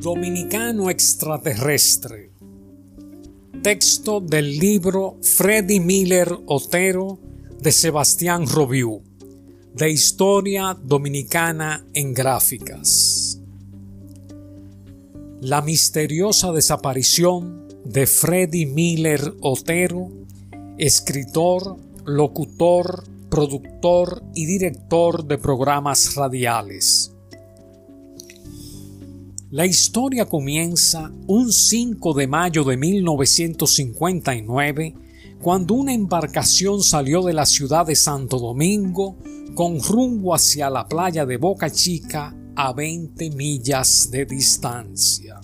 Dominicano extraterrestre. Texto del libro Freddy Miller Otero de Sebastián Robiu, de Historia Dominicana en Gráficas. La misteriosa desaparición de Freddy Miller Otero, escritor, locutor, productor y director de programas radiales. La historia comienza un 5 de mayo de 1959, cuando una embarcación salió de la ciudad de Santo Domingo con rumbo hacia la playa de Boca Chica a 20 millas de distancia.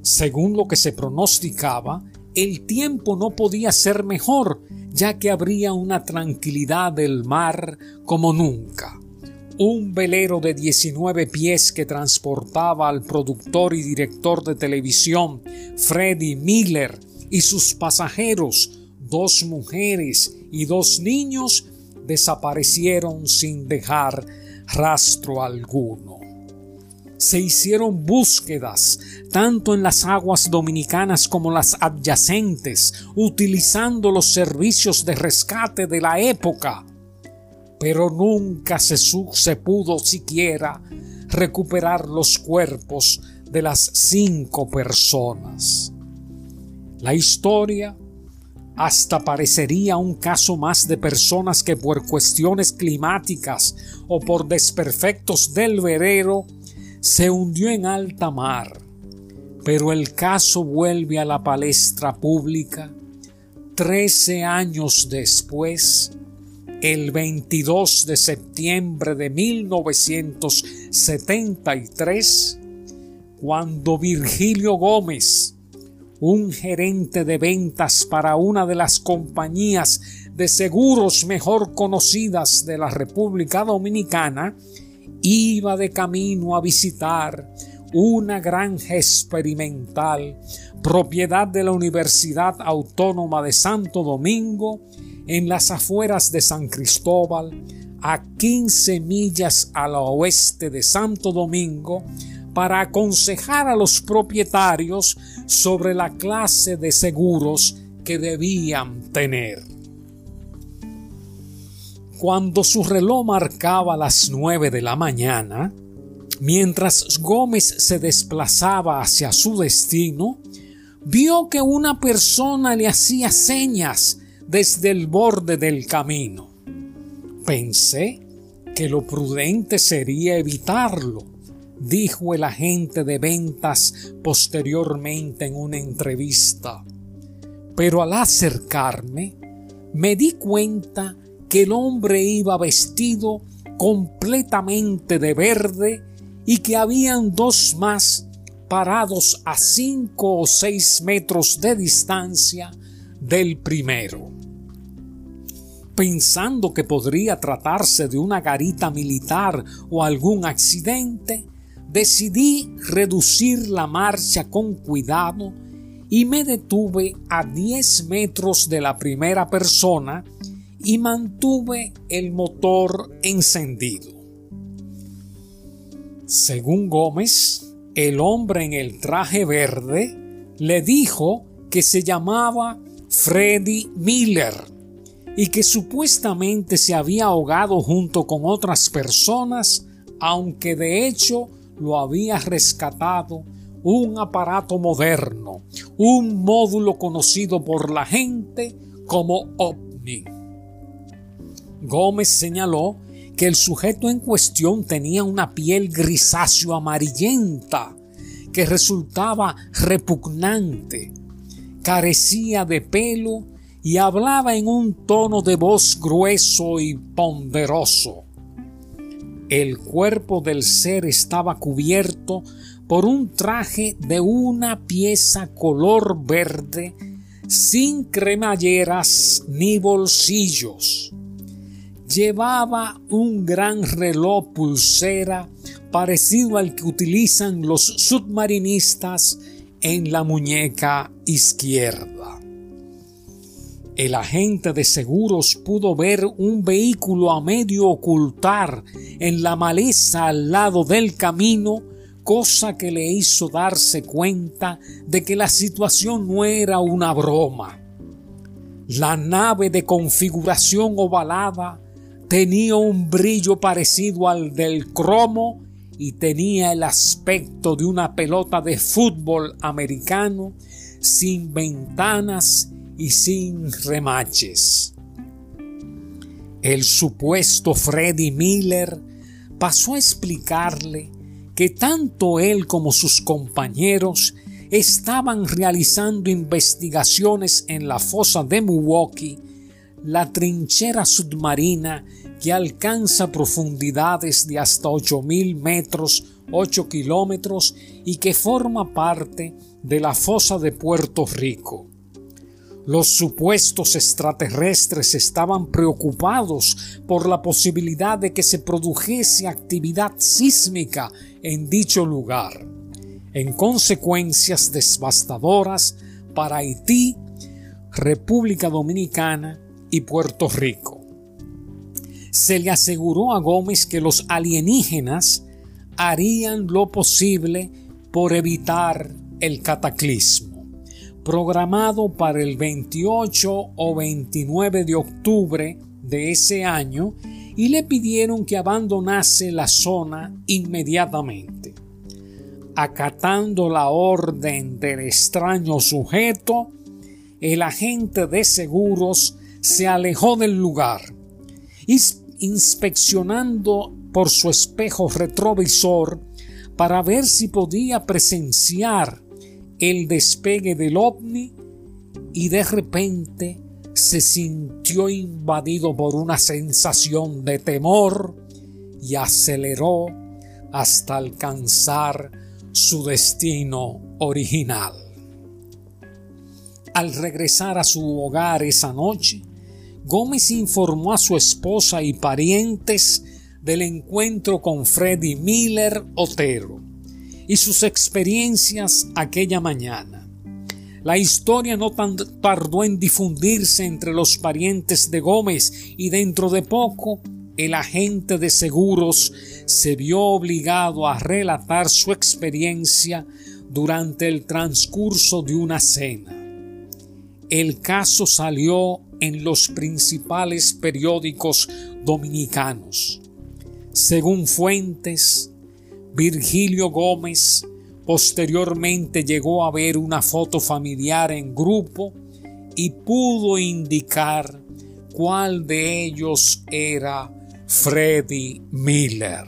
Según lo que se pronosticaba, el tiempo no podía ser mejor, ya que habría una tranquilidad del mar como nunca. Un velero de 19 pies que transportaba al productor y director de televisión Freddy Miller y sus pasajeros, dos mujeres y dos niños, desaparecieron sin dejar rastro alguno. Se hicieron búsquedas tanto en las aguas dominicanas como las adyacentes, utilizando los servicios de rescate de la época, pero nunca se, se pudo siquiera recuperar los cuerpos de las cinco personas. La historia hasta parecería un caso más de personas que por cuestiones climáticas o por desperfectos del verero se hundió en alta mar, pero el caso vuelve a la palestra pública trece años después, el 22 de septiembre de 1973, cuando Virgilio Gómez, un gerente de ventas para una de las compañías de seguros mejor conocidas de la República Dominicana, iba de camino a visitar una granja experimental propiedad de la Universidad Autónoma de Santo Domingo en las afueras de San Cristóbal, a 15 millas al oeste de Santo Domingo, para aconsejar a los propietarios sobre la clase de seguros que debían tener. Cuando su reloj marcaba las nueve de la mañana, mientras Gómez se desplazaba hacia su destino, vio que una persona le hacía señas desde el borde del camino. Pensé que lo prudente sería evitarlo, dijo el agente de ventas posteriormente en una entrevista. Pero al acercarme, me di cuenta que el hombre iba vestido completamente de verde y que habían dos más parados a cinco o seis metros de distancia del primero. Pensando que podría tratarse de una garita militar o algún accidente, decidí reducir la marcha con cuidado y me detuve a diez metros de la primera persona y mantuve el motor encendido. Según Gómez, el hombre en el traje verde le dijo que se llamaba Freddy Miller y que supuestamente se había ahogado junto con otras personas, aunque de hecho lo había rescatado un aparato moderno, un módulo conocido por la gente como OVNI. Gómez señaló que el sujeto en cuestión tenía una piel grisáceo amarillenta que resultaba repugnante, carecía de pelo y hablaba en un tono de voz grueso y ponderoso. El cuerpo del ser estaba cubierto por un traje de una pieza color verde sin cremalleras ni bolsillos llevaba un gran reloj pulsera parecido al que utilizan los submarinistas en la muñeca izquierda. El agente de seguros pudo ver un vehículo a medio ocultar en la maleza al lado del camino cosa que le hizo darse cuenta de que la situación no era una broma. La nave de configuración ovalada tenía un brillo parecido al del cromo y tenía el aspecto de una pelota de fútbol americano sin ventanas y sin remaches. El supuesto Freddy Miller pasó a explicarle que tanto él como sus compañeros estaban realizando investigaciones en la fosa de Milwaukee, la trinchera submarina que alcanza profundidades de hasta 8.000 metros, 8 kilómetros y que forma parte de la fosa de Puerto Rico. Los supuestos extraterrestres estaban preocupados por la posibilidad de que se produjese actividad sísmica en dicho lugar, en consecuencias devastadoras para Haití, República Dominicana y Puerto Rico. Se le aseguró a Gómez que los alienígenas harían lo posible por evitar el cataclismo programado para el 28 o 29 de octubre de ese año y le pidieron que abandonase la zona inmediatamente. Acatando la orden del extraño sujeto, el agente de seguros se alejó del lugar, inspeccionando por su espejo retrovisor para ver si podía presenciar el despegue del ovni y de repente se sintió invadido por una sensación de temor y aceleró hasta alcanzar su destino original. Al regresar a su hogar esa noche, Gómez informó a su esposa y parientes del encuentro con Freddy Miller Otero y sus experiencias aquella mañana. La historia no tardó en difundirse entre los parientes de Gómez y dentro de poco el agente de seguros se vio obligado a relatar su experiencia durante el transcurso de una cena. El caso salió en los principales periódicos dominicanos. Según fuentes, Virgilio Gómez posteriormente llegó a ver una foto familiar en grupo y pudo indicar cuál de ellos era Freddy Miller.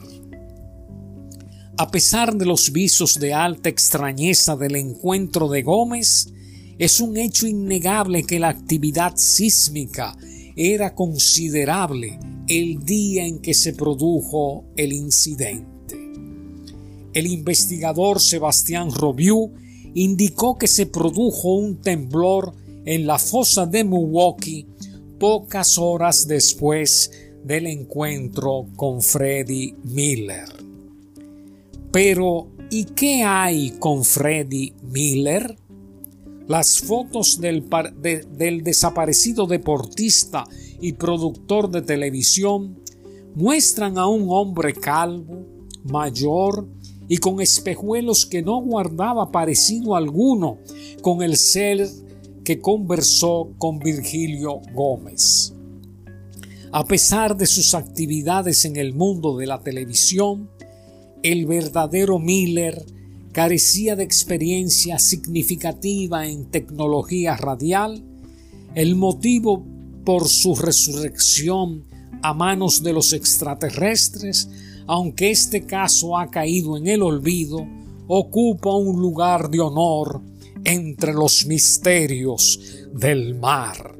A pesar de los visos de alta extrañeza del encuentro de Gómez, es un hecho innegable que la actividad sísmica era considerable el día en que se produjo el incidente. El investigador Sebastián Robiu indicó que se produjo un temblor en la fosa de Milwaukee pocas horas después del encuentro con Freddy Miller. Pero, ¿y qué hay con Freddy Miller? Las fotos del, del desaparecido deportista y productor de televisión muestran a un hombre calvo, mayor y con espejuelos que no guardaba parecido alguno con el ser que conversó con Virgilio Gómez. A pesar de sus actividades en el mundo de la televisión, el verdadero Miller carecía de experiencia significativa en tecnología radial, el motivo por su resurrección a manos de los extraterrestres aunque este caso ha caído en el olvido, ocupa un lugar de honor entre los misterios del mar.